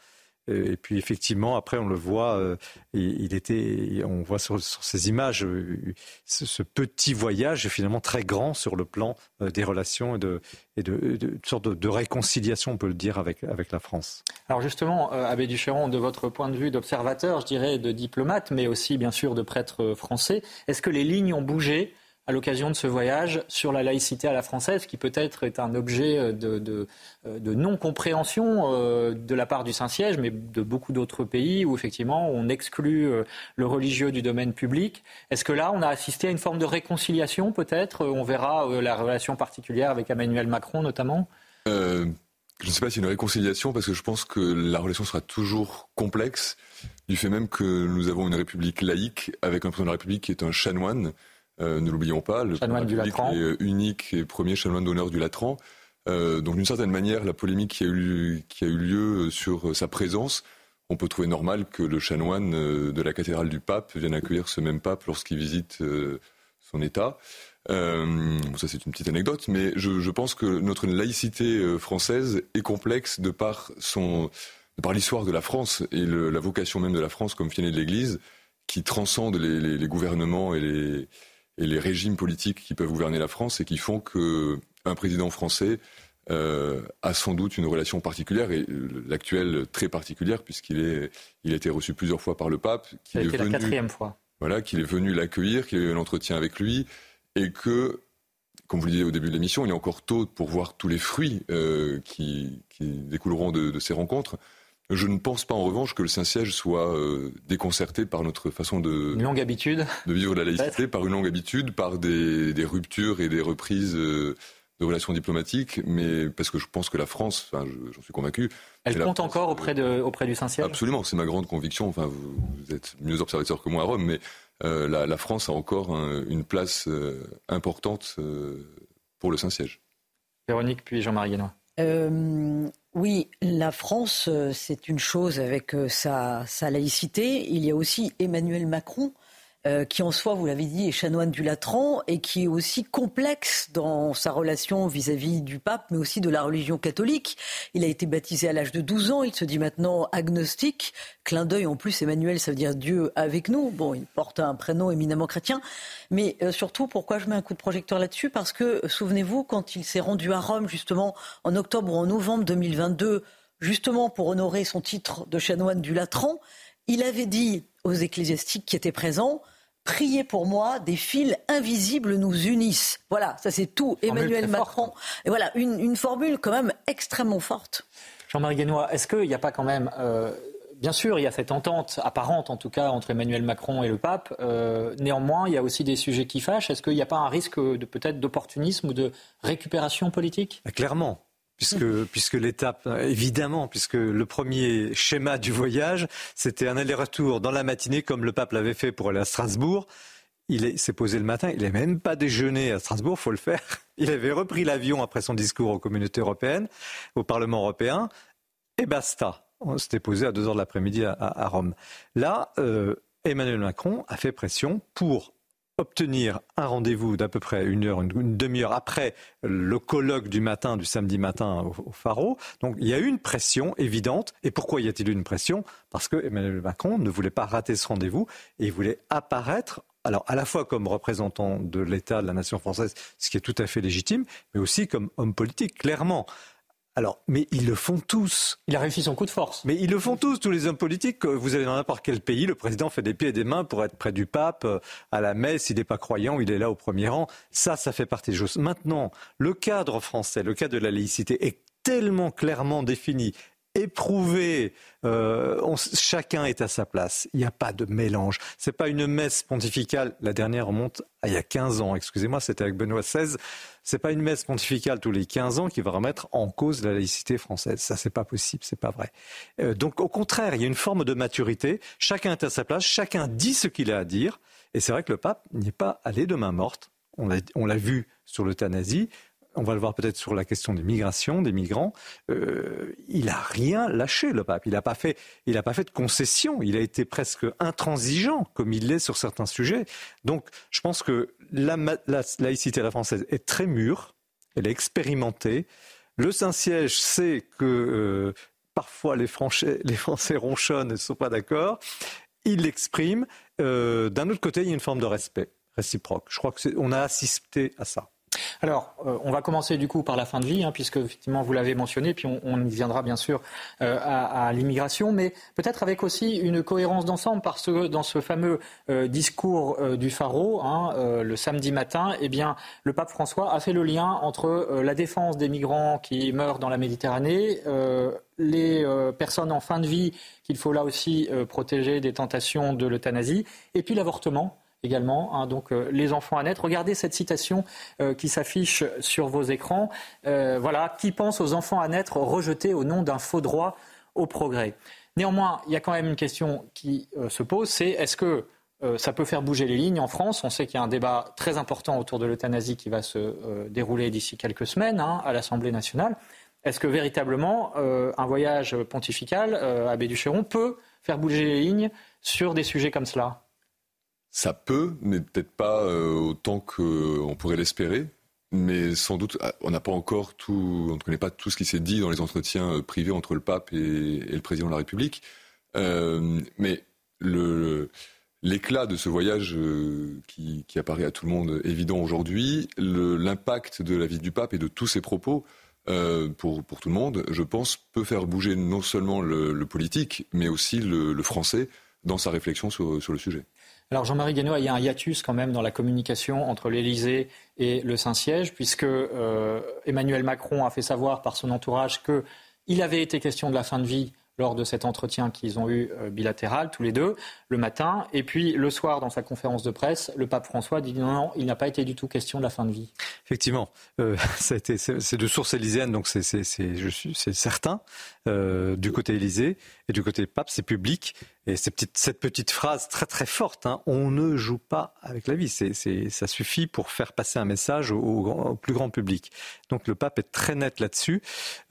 Euh, et puis effectivement, après, on le voit, euh, il était, on voit sur, ces images euh, ce, petit voyage finalement très grand sur le plan des relations et de, et de, sorte de, réconciliation, on peut le dire, avec, avec la France. Alors justement, Abbé Ducheron, de votre point de vue d'observateur, je dirais de diplomate, mais aussi bien sûr de prêtre français, est-ce que les lignes ont bougé à l'occasion de ce voyage sur la laïcité à la française, qui peut-être est un objet euh, de, euh, non-compréhension euh, de la part du Saint-Siège, mais de beaucoup d'autres pays où effectivement on exclut le religieux du domaine public. Est-ce que là, on a assisté à une forme de réconciliation peut-être? On verra la relation particulière avec Emmanuel Macron notamment? Je ne sais pas si une réconciliation, parce que je pense que la relation sera toujours complexe, du fait même que nous avons une république laïque avec un président de la République qui est un chanoine. Euh, ne l'oublions pas, le chanoine du Latran. est euh, unique et premier chanoine d'honneur du Latran. Euh, donc d'une certaine manière, la polémique qui a eu, qui a eu lieu sur sa présence, on peut trouver normal que le chanoine de la cathédrale du pape vienne accueillir ce même pape lorsqu'il visite son État. ça c'est une petite anecdote, mais je, pense que notre laïcité française est complexe de par son, de par l'histoire de la France et la vocation même de la France comme fiancée de l'Église, qui transcende les gouvernements et les, et les régimes politiques qui peuvent gouverner la France et qui font qu'un président français euh, a sans doute une relation particulière, et l'actuelle très particulière, puisqu'il est, il a été reçu plusieurs fois par le pape. Qui a été la quatrième fois. Voilà, qu'il est venu l'accueillir, qu'il a eu un entretien avec lui, et que, comme vous le disiez au début de l'émission, il est encore tôt pour voir tous les fruits euh, qui, qui, découleront de, de ces rencontres. Je ne pense pas en revanche que le Saint-Siège soit euh, déconcerté par notre façon de, une longue habitude. de vivre la laïcité, par une longue habitude, par des, des ruptures et des reprises euh, de relations diplomatiques, mais parce que je pense que la France, enfin, j'en suis convaincu. Elle compte encore auprès, de, auprès du Saint-Siège? Absolument, c'est ma grande conviction. Enfin, vous, êtes mieux observateur que moi à Rome, mais euh, la, la, France a encore une place importante pour le Saint-Siège. Véronique, puis Jean-Marie Guénois. Oui, la France, euh, c'est une chose avec euh, sa, sa, laïcité. Il y a aussi Emmanuel Macron euh, qui en soi, vous l'avez dit, est chanoine du Latran et qui est aussi complexe dans sa relation vis-à-vis du pape, mais aussi de la religion catholique. Il a été baptisé à l'âge de 12 ans, il se dit maintenant agnostique. Clin d'œil en plus, Emmanuel, ça veut dire Dieu avec nous. Bon, il porte un prénom éminemment chrétien. Mais euh, surtout, pourquoi je mets un coup de projecteur là-dessus? Parce que, souvenez-vous, quand il s'est rendu à Rome, justement, en octobre ou en novembre 2022, justement pour honorer son titre de chanoine du Latran, il avait dit aux ecclésiastiques qui étaient présents, Priez pour moi, des fils invisibles nous unissent. Voilà, ça c'est tout. Emmanuel Macron. Et voilà, une, formule quand même extrêmement forte. Jean-Marie Guénois, est-ce qu'il n'y a pas quand même. Euh, bien sûr, il y a cette entente apparente, en tout cas, entre Emmanuel Macron et le pape. Euh, néanmoins, il y a aussi des sujets qui fâchent. Est-ce qu'il n'y a pas un risque de peut-être d'opportunisme ou de récupération politique? Clairement puisque, puisque l'étape, évidemment, puisque le premier schéma du voyage, c'était un aller-retour dans la matinée, comme le pape l'avait fait pour aller à Strasbourg. Il s'est posé le matin, il n'a même pas déjeuné à Strasbourg, faut le faire. Il avait repris l'avion après son discours aux communautés européennes, au Parlement européen, et basta. On s'était posé à 2 heures de l'après-midi à, Rome. Là, euh, Emmanuel Macron a fait pression pour obtenir un rendez-vous d'à peu près une heure, une, demi-heure après le colloque du matin, du samedi matin au, au. Donc il y a eu une pression évidente. Et pourquoi y a-t-il eu une pression? Parce que Emmanuel Macron ne voulait pas rater ce rendez-vous et il voulait apparaître alors à la fois comme représentant de l'État, de la nation française, ce qui est tout à fait légitime, mais aussi comme homme politique, clairement. Alors, mais ils le font tous. Il a réussi son coup de force. Mais ils le font tous, tous les hommes politiques. Vous allez dans n'importe quel pays, le président fait des pieds et des mains pour être près du pape, euh, à la messe, il n'est pas croyant, il est là au premier rang. Ça, ça fait partie des choses. Maintenant, le cadre français, le cadre de la laïcité est tellement clairement défini éprouvé. Euh, chacun est à sa place. Il n'y a pas de mélange. C'est pas une messe pontificale. La dernière remonte à il y a 15 ans. Excusez-moi, c'était avec Benoît XVI. C'est pas une messe pontificale tous les 15 ans qui va remettre en cause la laïcité française. Ça, c'est pas possible. C'est pas vrai. Euh, donc, au contraire, il y a une forme de maturité. Chacun est à sa place. Chacun dit ce qu'il a à dire. Et c'est vrai que le pape n'est pas allé de main morte. On l'a vu sur l'euthanasie on va le voir peut-être sur la question des migrations, des migrants, euh, il n'a rien lâché, le pape. Il n'a pas, fait, pas fait de concession. Il a été presque intransigeant, comme il l'est sur certains sujets. Donc, je pense que la, laïcité la française est très mûre, elle est expérimentée. Le Saint-Siège sait que euh, parfois les Français, les Français ronchonnent ne sont pas d'accord. Il l'exprime. Euh, d'un autre côté, il y a une forme de respect réciproque. Je crois qu'on a assisté à ça. Alors, euh, on va commencer du coup par la fin de vie, hein, puisque effectivement vous l'avez mentionné, puis on, y viendra bien sûr euh, à, l'immigration, mais peut-être avec aussi une cohérence d'ensemble, parce que dans ce fameux euh, discours du Pharaon, hein, le samedi matin, eh le pape François a fait le lien entre la défense des migrants qui meurent dans la Méditerranée, les personnes en fin de vie qu'il faut là aussi protéger des tentations de l'euthanasie, et puis l'avortement également, hein, donc euh, les enfants à naître. Regardez cette citation euh, qui s'affiche sur vos écrans. Euh, voilà, qui pense aux enfants à naître rejetés au nom d'un faux droit au progrès? Néanmoins, il y a quand même une question qui se pose, c'est est-ce que ça peut faire bouger les lignes en France? On sait qu'il y a un débat très important autour de l'euthanasie qui va se dérouler d'ici quelques semaines hein, à l'Assemblée nationale. Est-ce que véritablement un voyage pontifical à Béducheron peut faire bouger les lignes sur des sujets comme cela? Ça peut, mais peut-être pas euh, autant qu'on pourrait l'espérer. Mais sans doute, ah, on n'a pas encore tout, on ne connaît pas tout ce qui s'est dit dans les entretiens euh, privés entre le pape et, le président de la République. Euh, mais l'éclat de ce voyage qui, apparaît à tout le monde évident aujourd'hui, l'impact de la vie du pape et de tous ses propos pour, tout le monde, je pense, peut faire bouger non seulement le, politique, mais aussi le, français dans sa réflexion sur le sujet. Alors Jean-Marie Guénois, il y a un hiatus quand même dans la communication entre l'Élysée et le Saint-Siège, puisque euh, Emmanuel Macron a fait savoir par son entourage qu'il avait été question de la fin de vie lors de cet entretien qu'ils ont eu euh, bilatéral, tous les deux, le matin. Et puis le soir, dans sa conférence de presse, le pape François dit non, non il n'a pas été du tout question de la fin de vie. Effectivement, euh, c'est de source élyséenne, donc c'est certain, du côté Élysée. Et du côté pape, c'est public. Et cette petite phrase très très forte, hein, on ne joue pas avec la vie. ça suffit pour faire passer un message au, plus grand public. Donc le pape est très net là-dessus.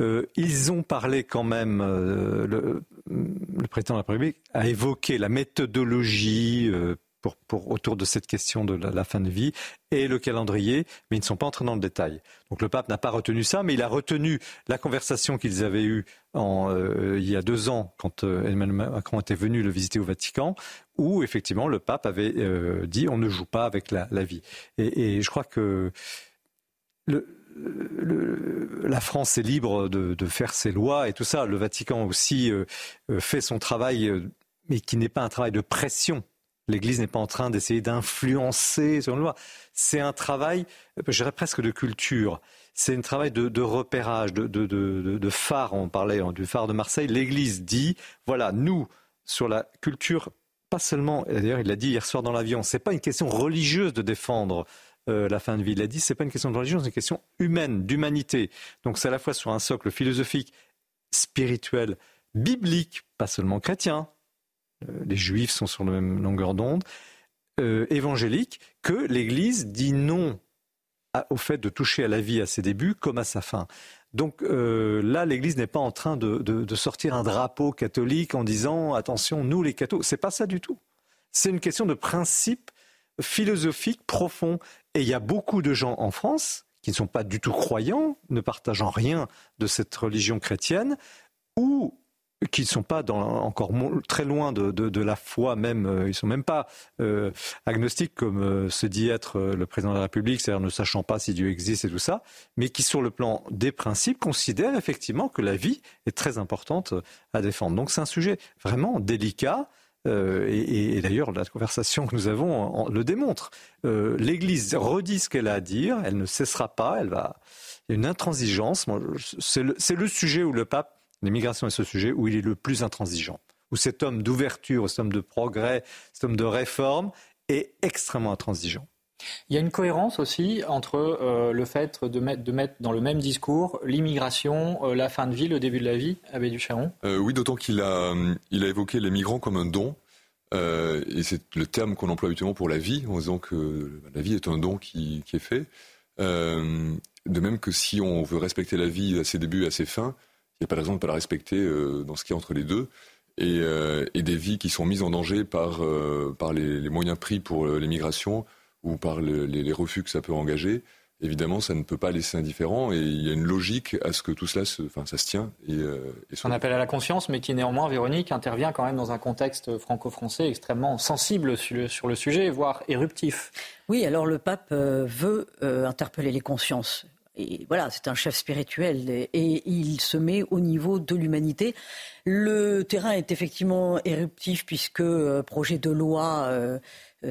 Euh, ils ont parlé quand même, euh, le, le, président de la République a évoqué la méthodologie euh, pour, autour de cette question de la, fin de vie et le calendrier, mais ils ne sont pas entrés dans le détail. Donc le pape n'a pas retenu ça, mais il a retenu la conversation qu'ils avaient eue euh, il y a deux ans, quand euh, Emmanuel Macron était venu le visiter au Vatican, où effectivement le pape avait euh, dit on ne joue pas avec la, vie. Et, je crois que la France est libre de, de, faire ses lois et tout ça. Le Vatican aussi fait son travail, mais qui n'est pas un travail de pression L'Église n'est pas en train d'essayer d'influencer sur loi. C'est un travail, je dirais presque de culture. C'est un travail de, repérage, de, phare. On parlait hein, du phare de Marseille. L'Église dit, voilà, nous, sur la culture, pas seulement, d'ailleurs il l'a dit hier soir dans l'avion, c'est pas une question religieuse de défendre euh, la fin de vie. Il a dit, c'est pas une question de religion, c'est une question humaine, d'humanité. Donc c'est à la fois sur un socle philosophique, spirituel, biblique, pas seulement chrétien, les juifs sont sur la même longueur d'onde, euh, évangélique, que l'Église dit non au fait de toucher à la vie à ses débuts comme à sa fin. Donc euh, là, l'Église n'est pas en train de, sortir un drapeau catholique en disant attention, nous les cathos. C'est pas ça du tout. C'est une question de principe philosophique profond. Et il y a beaucoup de gens en France qui ne sont pas du tout croyants, ne partageant rien de cette religion chrétienne, ou qui ne sont pas dans, encore très loin de, la foi même, euh, ils sont même pas euh, agnostiques comme euh, se dit être le président de la République, c'est-à-dire ne sachant pas si Dieu existe et tout ça, mais qui sur le plan des principes considèrent effectivement que la vie est très importante à défendre. Donc c'est un sujet vraiment délicat. et, d'ailleurs, la conversation que nous avons le démontre. L'Église redit ce qu'elle a à dire, elle ne cessera pas, elle va. Il y a une intransigeance. C'est le, le sujet où le pape L'immigration est ce sujet où il est le plus intransigeant, où cet homme d'ouverture, cet homme de progrès, cet homme de réforme est extrêmement intransigeant. Il y a une cohérence aussi entre euh, le fait de mettre, de mettre, dans le même discours l'immigration, euh, la fin de vie, le début de la vie, Abbé Ducharon? Euh, Oui, d'autant qu'il a, il a évoqué les migrants comme un don. et c'est le terme qu'on emploie habituellement pour la vie, en disant que la vie est un don qui, qui est fait. de même que si on veut respecter la vie à ses débuts et à ses fins, il n'y a pas de raison de ne pas la respecter euh, dans ce qui est entre les deux. Et, euh, et, des vies qui sont mises en danger par, euh, par les, les, moyens pris pour l'émigration ou par le, les, les, refus que ça peut engager, évidemment, ça ne peut pas laisser indifférent. Et il y a une logique à ce que tout cela se, enfin, ça se tient. Et, et On appelle à la conscience, mais qui néanmoins, Véronique, intervient quand même dans un contexte franco-français extrêmement sensible sur le, sur le, sujet, voire éruptif. Oui, alors le pape veut interpeller les consciences et voilà, c'est un chef spirituel et, il se met au niveau de l'humanité. Le terrain est effectivement éruptif puisque euh, projet de loi euh,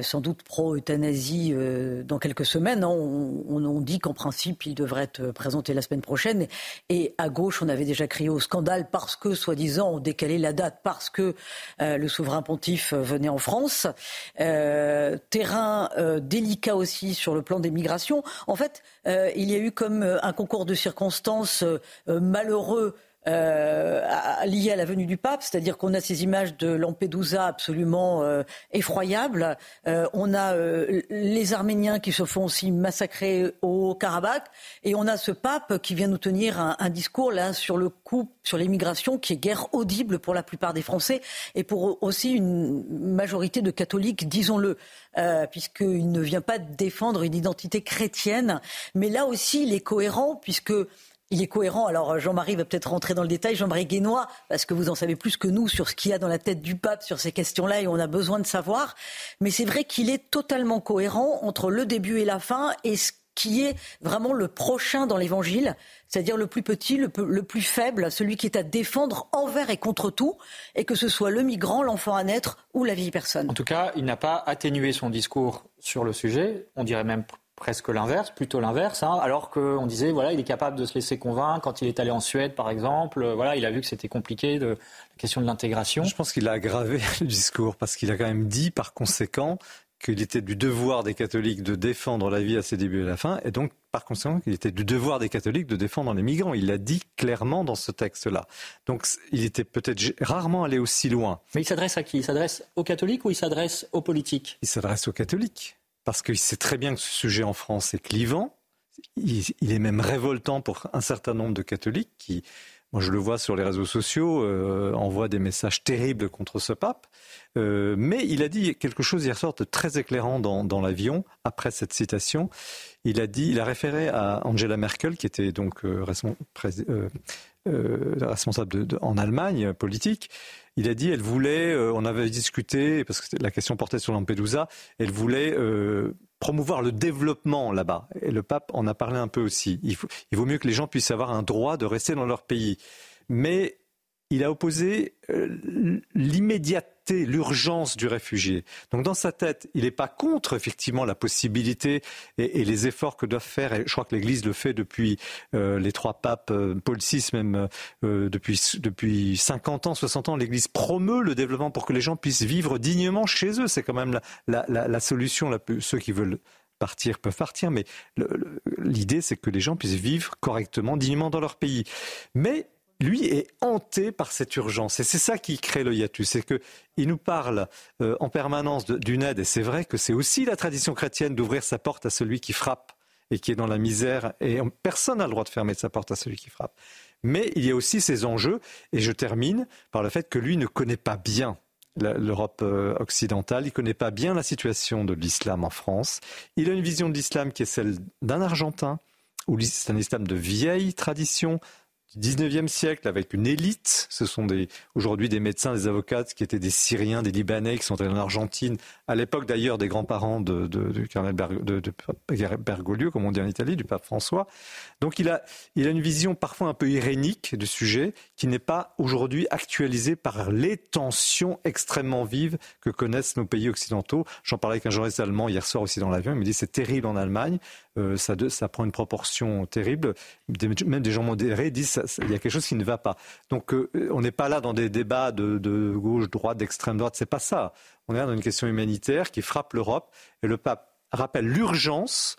sans doute pro-euthanasie euh, dans quelques semaines. Hein. On, on, dit qu'en principe, il devrait être présenté la semaine prochaine. Et à gauche, on avait déjà crié au scandale parce que, soi-disant, on décalait la date parce que euh, le souverain pontife venait en France. terrain délicat aussi sur le plan des migrations. En fait, il y a eu comme un concours de circonstances malheureux euh, à la venue du pape, c'est-à-dire qu'on a ces images de Lampedusa absolument euh, effroyables. Euh, on a euh, les Arméniens qui se font aussi massacrer au Karabakh, et on a ce pape qui vient nous tenir un, un discours là sur le coup, sur l'immigration, qui est guère audible pour la plupart des Français et pour aussi une majorité de catholiques, disons-le, puisqu'il ne vient pas défendre une identité chrétienne, mais là aussi il est cohérent puisque il est cohérent. Alors Jean-Marie va peut-être rentrer dans le détail, Jean-Marie Guénois, parce que vous en savez plus que nous sur ce qu'il y a dans la tête du pape sur ces questions-là et on a besoin de savoir. Mais c'est vrai qu'il est totalement cohérent entre le début et la fin et ce qui est vraiment le prochain dans l'évangile, c'est-à-dire le plus petit, le, plus faible, celui qui est à défendre envers et contre tout, et que ce soit le migrant, l'enfant à naître ou la vieille personne. En tout cas, il n'a pas atténué son discours sur le sujet, on dirait même presque l'inverse, plutôt l'inverse, hein, alors qu'on disait voilà, il est capable de se laisser convaincre quand il est allé en Suède, par exemple. Euh, voilà, il a vu que c'était compliqué de la question de l'intégration. Je pense qu'il a aggravé le discours parce qu'il a quand même dit, par conséquent, qu'il était du devoir des catholiques de défendre la vie à ses débuts et à la fin, et donc par conséquent qu'il était du devoir des catholiques de défendre les migrants. Il l'a dit clairement dans ce texte-là. Donc il était peut-être rarement allé aussi loin. Mais il s'adresse à qui? Il s'adresse aux catholiques ou il s'adresse aux politiques? Il s'adresse aux catholiques parce qu'il sait très bien que ce sujet en France est clivant. Il, est même révoltant pour un certain nombre de catholiques qui, moi je le vois sur les réseaux sociaux, euh, envoient des messages terribles contre ce pape. Euh, mais il a dit quelque chose hier soir de très éclairant dans, l'avion, après cette citation. Il a dit, il a référé à Angela Merkel, qui était donc euh, responsable en Allemagne politique, il a dit, elle voulait, euh, on avait discuté, parce que la question portait sur Lampedusa, elle voulait euh, promouvoir le développement là-bas. Et le pape en a parlé un peu aussi. Il, il vaut mieux que les gens puissent avoir un droit de rester dans leur pays. Mais il a opposé euh, l'urgence du réfugié. Donc dans sa tête, il n'est pas contre effectivement la possibilité et, les efforts que doivent faire, et je crois que l'Église le fait depuis euh, les trois papes, euh, Paul VI même, depuis, depuis 50 ans, 60 ans, l'Église promeut le développement pour que les gens puissent vivre dignement chez eux. C'est quand même la, la, la, solution. ceux qui veulent partir peuvent partir, mais l'idée c'est que les gens puissent vivre correctement, dignement dans leur pays. Mais lui est hanté par cette urgence. Et c'est ça qui crée le hiatus. C'est qu'il nous parle euh, en permanence d'une aide. Et c'est vrai que c'est aussi la tradition chrétienne d'ouvrir sa porte à celui qui frappe et qui est dans la misère. Et personne n'a le droit de fermer sa porte à celui qui frappe. Mais il y a aussi ces enjeux. Et je termine par le fait que lui ne connaît pas bien l'Europe euh, occidentale. Il connaît pas bien la situation de l'islam en France. Il a une vision de l'islam qui est celle d'un Argentin, où c'est un islam de vieille tradition, 19e siècle avec une élite. Ce sont aujourd'hui des médecins, des avocats qui étaient des Syriens, des Libanais qui sont allés en Argentine, à l'époque d'ailleurs des grands-parents de, de, de, de, Bergoglio, comme on dit en Italie, du pape François. Donc il a, il a une vision parfois un peu irénique du sujet qui n'est pas aujourd'hui actualisée par les tensions extrêmement vives que connaissent nos pays occidentaux. J'en parlais avec un journaliste allemand hier soir aussi dans l'avion. Il me dit c'est terrible en Allemagne. Euh, ça, ça, prend une proportion terrible. même des gens modérés disent qu'il y a quelque chose qui ne va pas. Donc euh, on n'est pas là dans des débats de, gauche, droite, d'extrême droite. C'est pas ça. On est là dans une question humanitaire qui frappe l'Europe et le pape rappelle l'urgence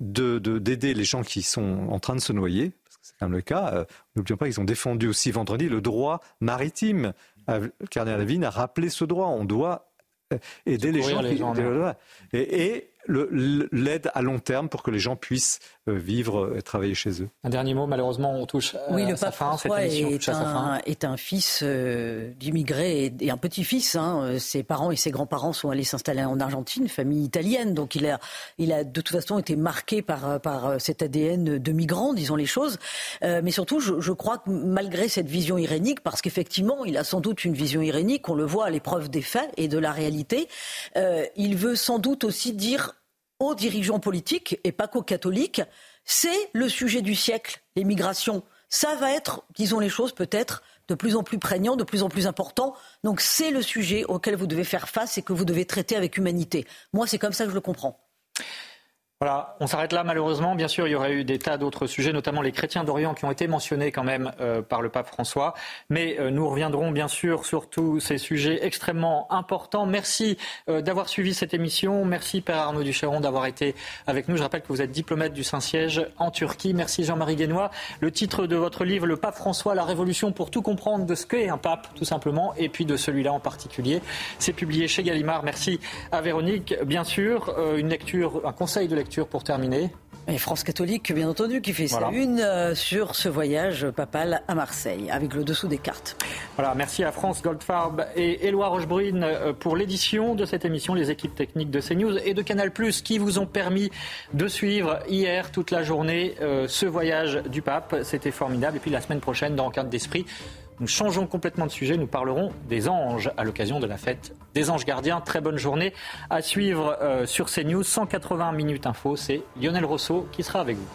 d'aider les gens qui sont en train de se noyer, parce que c'est quand même le cas. Euh, n'oublions pas qu'ils ont défendu aussi vendredi le droit maritime. Cardinal Lavigne a rappelé ce droit. On doit aider les gens. qui, et, et l'aide à long terme pour que les gens puissent euh, vivre et travailler chez eux. Un dernier mot, malheureusement, on touche oui, à le sa fin. Cette émission est, un, est un fils euh, d'immigrés et, un petit-fils. Hein. Ses parents et ses grands-parents sont allés s'installer en Argentine, famille italienne. Donc il a, il a de toute façon été marqué par, par cet ADN de migrant, disons les choses. Euh, mais surtout, je, je, crois que malgré cette vision irénique, parce qu'effectivement, il a sans doute une vision irénique, on le voit à l'épreuve des faits et de la réalité, il veut sans doute aussi dire aux dirigeants politiques et pas qu'aux catholiques, c'est le sujet du siècle, les migrations. Ça va être, disons les choses peut-être, de plus en plus prégnant, de plus en plus important. Donc c'est le sujet auquel vous devez faire face et que vous devez traiter avec humanité. Moi, c'est comme ça que je le comprends. Voilà, on s'arrête là malheureusement. Bien sûr, il y aurait eu des tas d'autres sujets, notamment les chrétiens d'Orient qui ont été mentionnés quand même euh, par le pape François. Mais euh, nous reviendrons bien sûr sur tous ces sujets extrêmement importants. Merci euh, d'avoir suivi cette émission. Merci Père Arnaud Ducheron d'avoir été avec nous. Je rappelle que vous êtes diplomate du Saint-Siège en Turquie. Merci Jean-Marie Guénois. Le titre de votre livre, Le pape François, la révolution pour tout comprendre de ce qu'est un pape, tout simplement, et puis de celui-là en particulier. C'est publié chez Gallimard. Merci à Véronique. Bien sûr, une lecture, un conseil de lecture pour terminer et France catholique, bien entendu, qui fait sa une euh, sur ce voyage papal à Marseille, avec le dessous des cartes. Voilà, merci à France Goldfarb et Éloi Rochebrune euh, pour l'édition de cette émission, les équipes techniques de CNews et de Canal+, qui vous ont permis de suivre hier toute la journée euh, ce voyage du pape. C'était formidable. Et puis la semaine prochaine, dans cadre d'esprit, nous changeons complètement de sujet. Nous parlerons des anges à l'occasion de la fête des anges gardiens. Très bonne journée à suivre euh, sur CNews. 180 minutes info. C'est Lionel Rousseau qui sera avec vous.